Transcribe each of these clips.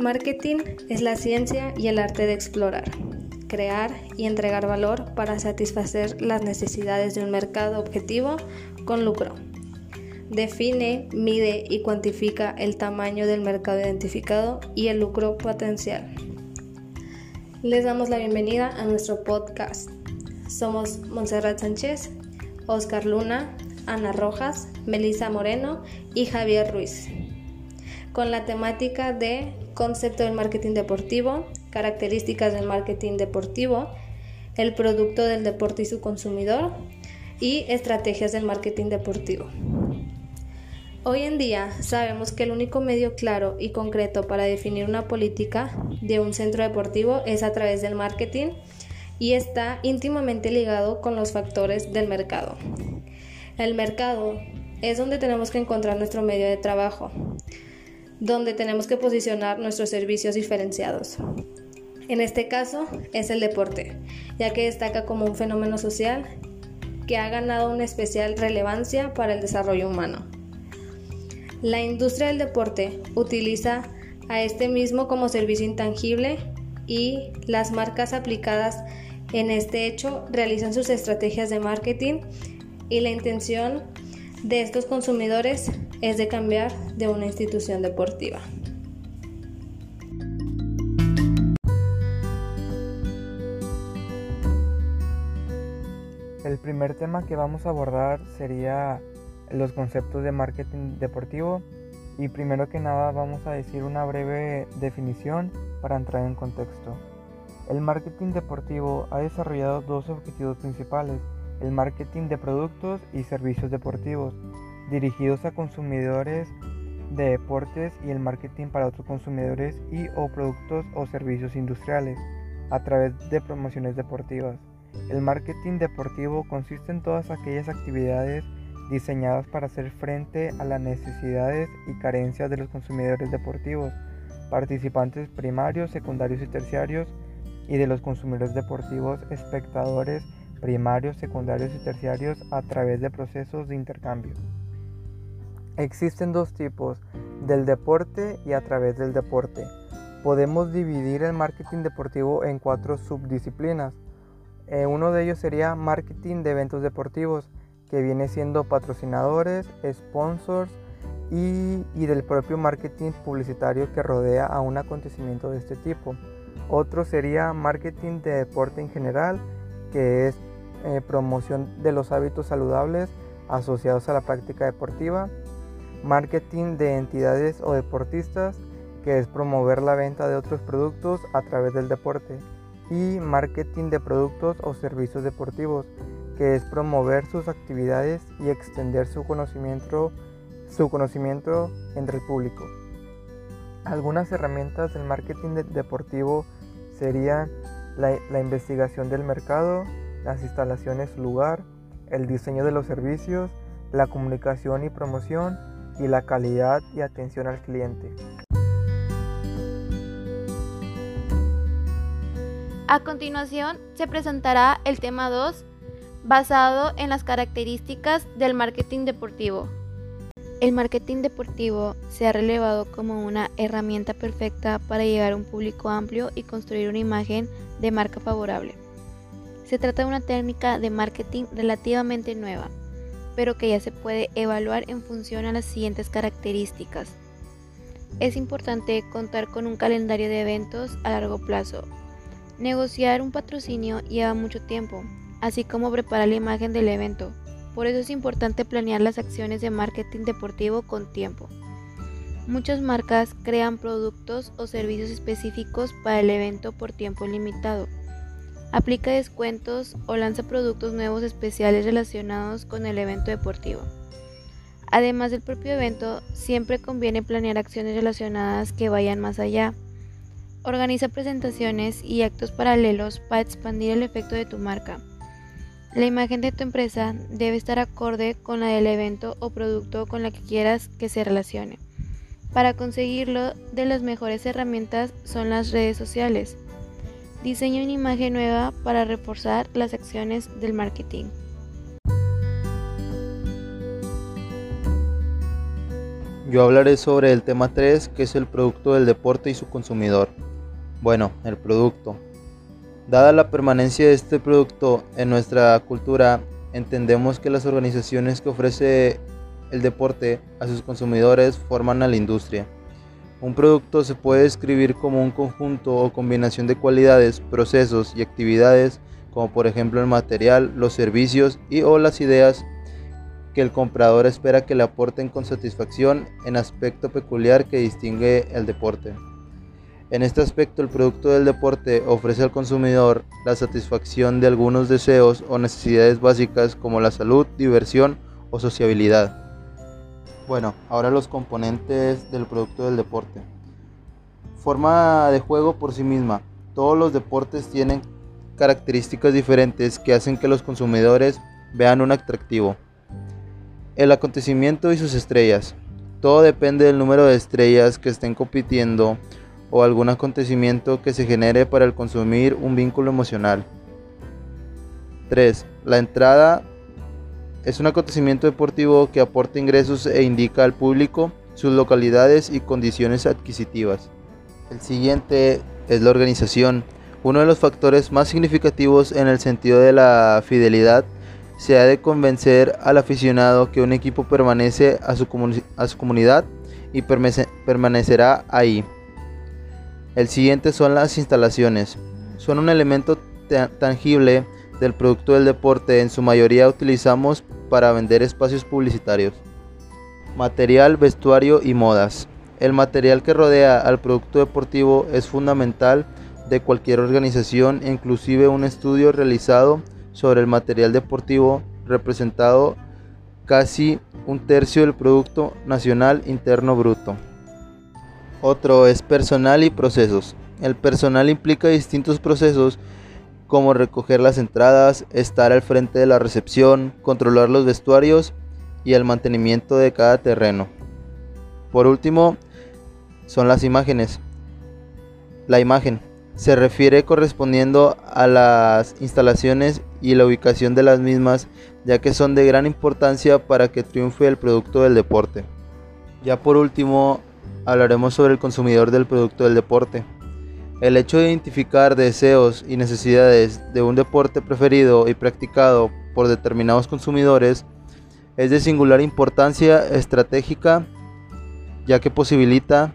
Marketing es la ciencia y el arte de explorar, crear y entregar valor para satisfacer las necesidades de un mercado objetivo con lucro. Define, mide y cuantifica el tamaño del mercado identificado y el lucro potencial. Les damos la bienvenida a nuestro podcast. Somos Montserrat Sánchez, Oscar Luna, Ana Rojas, Melissa Moreno y Javier Ruiz, con la temática de concepto del marketing deportivo, características del marketing deportivo, el producto del deporte y su consumidor y estrategias del marketing deportivo. Hoy en día sabemos que el único medio claro y concreto para definir una política de un centro deportivo es a través del marketing y está íntimamente ligado con los factores del mercado. El mercado es donde tenemos que encontrar nuestro medio de trabajo, donde tenemos que posicionar nuestros servicios diferenciados. En este caso es el deporte, ya que destaca como un fenómeno social que ha ganado una especial relevancia para el desarrollo humano. La industria del deporte utiliza a este mismo como servicio intangible y las marcas aplicadas en este hecho realizan sus estrategias de marketing y la intención de estos consumidores es de cambiar de una institución deportiva. El primer tema que vamos a abordar sería los conceptos de marketing deportivo y primero que nada vamos a decir una breve definición para entrar en contexto. El marketing deportivo ha desarrollado dos objetivos principales, el marketing de productos y servicios deportivos, dirigidos a consumidores de deportes y el marketing para otros consumidores y o productos o servicios industriales a través de promociones deportivas. El marketing deportivo consiste en todas aquellas actividades diseñadas para hacer frente a las necesidades y carencias de los consumidores deportivos, participantes primarios, secundarios y terciarios, y de los consumidores deportivos, espectadores primarios, secundarios y terciarios a través de procesos de intercambio. Existen dos tipos, del deporte y a través del deporte. Podemos dividir el marketing deportivo en cuatro subdisciplinas. Eh, uno de ellos sería marketing de eventos deportivos, que viene siendo patrocinadores, sponsors y, del propio marketing publicitario que rodea a un acontecimiento de este tipo. Otro sería marketing de deporte en general, que es eh, promoción de los hábitos saludables asociados a la práctica deportiva, marketing de entidades o deportistas, que es promover la venta de otros productos a través del deporte, y marketing de productos o servicios deportivos, que es promover sus actividades y extender su conocimiento, su conocimiento entre el público. Algunas herramientas del marketing deportivo serían la investigación del mercado, las instalaciones lugar, el diseño de los servicios, la comunicación y promoción y la calidad y atención al cliente. A continuación se presentará el tema 2 basado en las características del marketing deportivo. El marketing deportivo se ha relevado como una herramienta perfecta para llegar a un público amplio y construir una imagen de marca favorable. Se trata de una técnica de marketing relativamente nueva, pero que ya se puede evaluar en función a las siguientes características. Es importante contar con un calendario de eventos a largo plazo. Negociar un patrocinio lleva mucho tiempo, así como preparar la imagen del evento. Por eso es importante planear las acciones de marketing deportivo con tiempo. Muchas marcas crean productos o servicios específicos para el evento por tiempo limitado aplica descuentos o lanza productos nuevos especiales relacionados con el evento deportivo. Además del propio evento, siempre conviene planear acciones relacionadas que vayan más allá. Organiza presentaciones y actos paralelos para expandir el efecto de tu marca. La imagen de tu empresa debe estar acorde con la del evento o producto con la que quieras que se relacione. Para conseguirlo, de las mejores herramientas son las redes sociales. Diseña una imagen nueva para reforzar las acciones del marketing. Yo hablaré sobre el tema 3, que es el producto del deporte y su consumidor. Bueno, el producto. Dada la permanencia de este producto en nuestra cultura, entendemos que las organizaciones que ofrece el deporte a sus consumidores forman a la industria. Un producto se puede describir como un conjunto o combinación de cualidades, procesos y actividades, como por ejemplo el material, los servicios y o las ideas que el comprador espera que le aporten con satisfacción en aspecto peculiar que distingue el deporte. En este aspecto, el producto del deporte ofrece al consumidor la satisfacción de algunos deseos o necesidades básicas como la salud, diversión o sociabilidad. Bueno, ahora los componentes del producto del deporte. Forma de juego por sí misma. Todos los deportes tienen características diferentes que hacen que los consumidores vean un atractivo. El acontecimiento y sus estrellas. Todo depende del número de estrellas que estén compitiendo o algún acontecimiento que se genere para el consumir un vínculo emocional. 3. La entrada es un acontecimiento deportivo que aporta ingresos e indica al público sus localidades y condiciones adquisitivas. El siguiente es la organización. Uno de los factores más significativos en el sentido de la fidelidad se ha de convencer al aficionado que un equipo permanece a su, a su comunidad y permanecerá ahí. El siguiente son las instalaciones. Son un elemento tangible del producto del deporte, en su mayoría utilizamos para vender espacios publicitarios. Material, vestuario y modas. El material que rodea al producto deportivo es fundamental de cualquier organización, inclusive un estudio realizado sobre el material deportivo representado casi un tercio del Producto Nacional Interno Bruto. Otro es personal y procesos. El personal implica distintos procesos como recoger las entradas, estar al frente de la recepción, controlar los vestuarios y el mantenimiento de cada terreno. Por último, son las imágenes. La imagen se refiere correspondiendo a las instalaciones y la ubicación de las mismas, ya que son de gran importancia para que triunfe el producto del deporte. Ya por último, hablaremos sobre el consumidor del producto del deporte. El hecho de identificar deseos y necesidades de un deporte preferido y practicado por determinados consumidores es de singular importancia estratégica ya que posibilita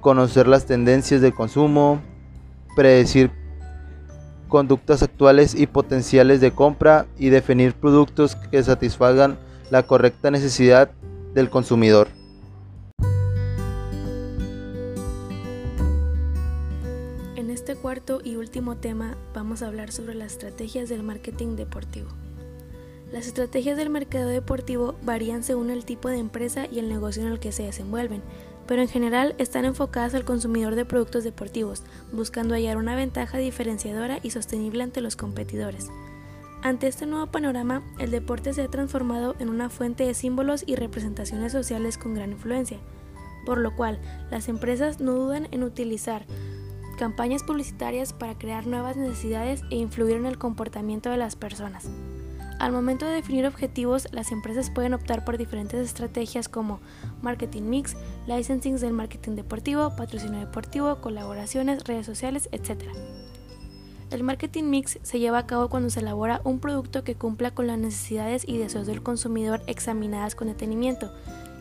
conocer las tendencias de consumo, predecir conductas actuales y potenciales de compra y definir productos que satisfagan la correcta necesidad del consumidor. Cuarto y último tema vamos a hablar sobre las estrategias del marketing deportivo. Las estrategias del mercado deportivo varían según el tipo de empresa y el negocio en el que se desenvuelven, pero en general están enfocadas al consumidor de productos deportivos, buscando hallar una ventaja diferenciadora y sostenible ante los competidores. Ante este nuevo panorama, el deporte se ha transformado en una fuente de símbolos y representaciones sociales con gran influencia, por lo cual las empresas no dudan en utilizar campañas publicitarias para crear nuevas necesidades e influir en el comportamiento de las personas. Al momento de definir objetivos, las empresas pueden optar por diferentes estrategias como marketing mix, licensing del marketing deportivo, patrocinio deportivo, colaboraciones, redes sociales, etc. El marketing mix se lleva a cabo cuando se elabora un producto que cumpla con las necesidades y deseos del consumidor examinadas con detenimiento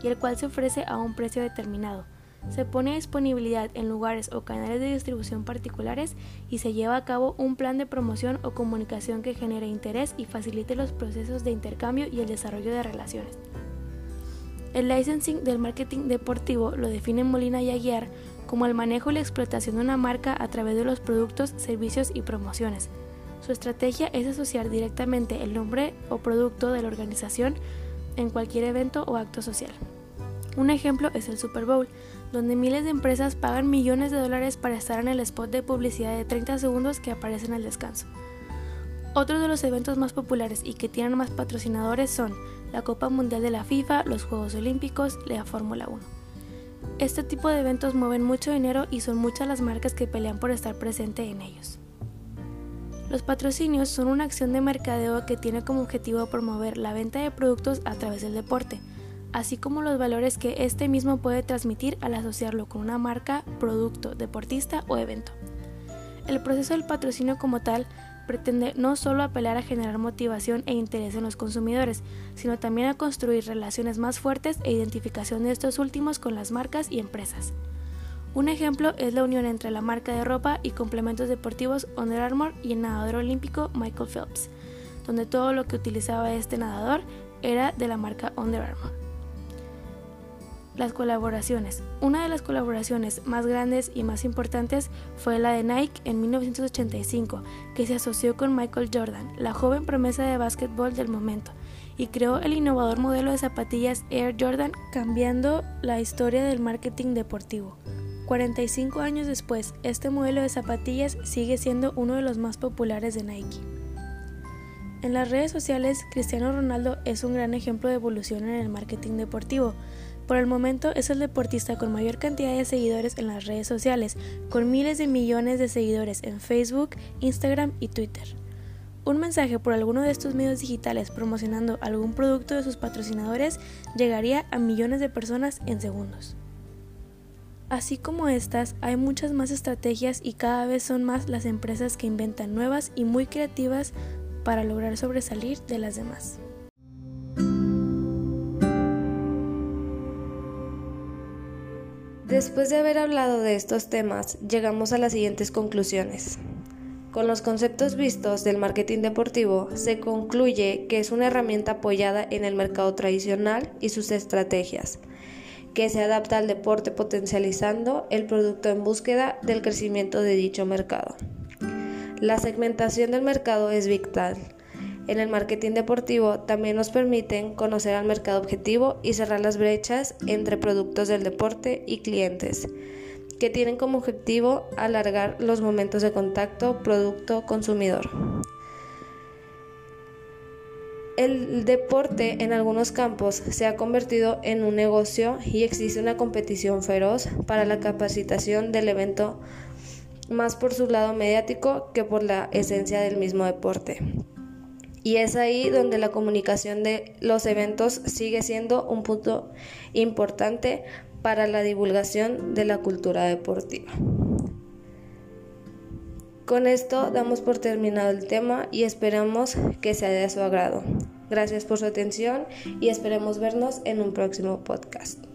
y el cual se ofrece a un precio determinado se pone a disponibilidad en lugares o canales de distribución particulares y se lleva a cabo un plan de promoción o comunicación que genere interés y facilite los procesos de intercambio y el desarrollo de relaciones. El licensing del marketing deportivo lo define Molina y Aguiar como el manejo y la explotación de una marca a través de los productos, servicios y promociones. Su estrategia es asociar directamente el nombre o producto de la organización en cualquier evento o acto social. Un ejemplo es el Super Bowl, donde miles de empresas pagan millones de dólares para estar en el spot de publicidad de 30 segundos que aparece en el descanso. Otros de los eventos más populares y que tienen más patrocinadores son la Copa Mundial de la FIFA, los Juegos Olímpicos, la Fórmula 1. Este tipo de eventos mueven mucho dinero y son muchas las marcas que pelean por estar presente en ellos. Los patrocinios son una acción de mercadeo que tiene como objetivo promover la venta de productos a través del deporte, así como los valores que este mismo puede transmitir al asociarlo con una marca, producto, deportista o evento. El proceso del patrocinio como tal pretende no solo apelar a generar motivación e interés en los consumidores, sino también a construir relaciones más fuertes e identificación de estos últimos con las marcas y empresas. Un ejemplo es la unión entre la marca de ropa y complementos deportivos Under Armour y el nadador olímpico Michael Phelps, donde todo lo que utilizaba este nadador era de la marca Under Armour. Las colaboraciones. Una de las colaboraciones más grandes y más importantes fue la de Nike en 1985, que se asoció con Michael Jordan, la joven promesa de básquetbol del momento, y creó el innovador modelo de zapatillas Air Jordan, cambiando la historia del marketing deportivo. 45 años después, este modelo de zapatillas sigue siendo uno de los más populares de Nike. En las redes sociales, Cristiano Ronaldo es un gran ejemplo de evolución en el marketing deportivo, por el momento es el deportista con mayor cantidad de seguidores en las redes sociales, con miles de millones de seguidores en Facebook, Instagram y Twitter. Un mensaje por alguno de estos medios digitales promocionando algún producto de sus patrocinadores llegaría a millones de personas en segundos. Así como estas, hay muchas más estrategias y cada vez son más las empresas que inventan nuevas y muy creativas para lograr sobresalir de las demás. Después de haber hablado de estos temas, llegamos a las siguientes conclusiones. Con los conceptos vistos del marketing deportivo, se concluye que es una herramienta apoyada en el mercado tradicional y sus estrategias, que se adapta al deporte potencializando el producto en búsqueda del crecimiento de dicho mercado. La segmentación del mercado es vital en el marketing deportivo también nos permiten conocer al mercado objetivo y cerrar las brechas entre productos del deporte y clientes, que tienen como objetivo alargar los momentos de contacto producto-consumidor. El deporte en algunos campos se ha convertido en un negocio y existe una competición feroz para la capacitación del evento más por su lado mediático que por la esencia del mismo deporte. Y es ahí donde la comunicación de los eventos sigue siendo un punto importante para la divulgación de la cultura deportiva. Con esto damos por terminado el tema y esperamos que sea de su agrado. Gracias por su atención y esperemos vernos en un próximo podcast.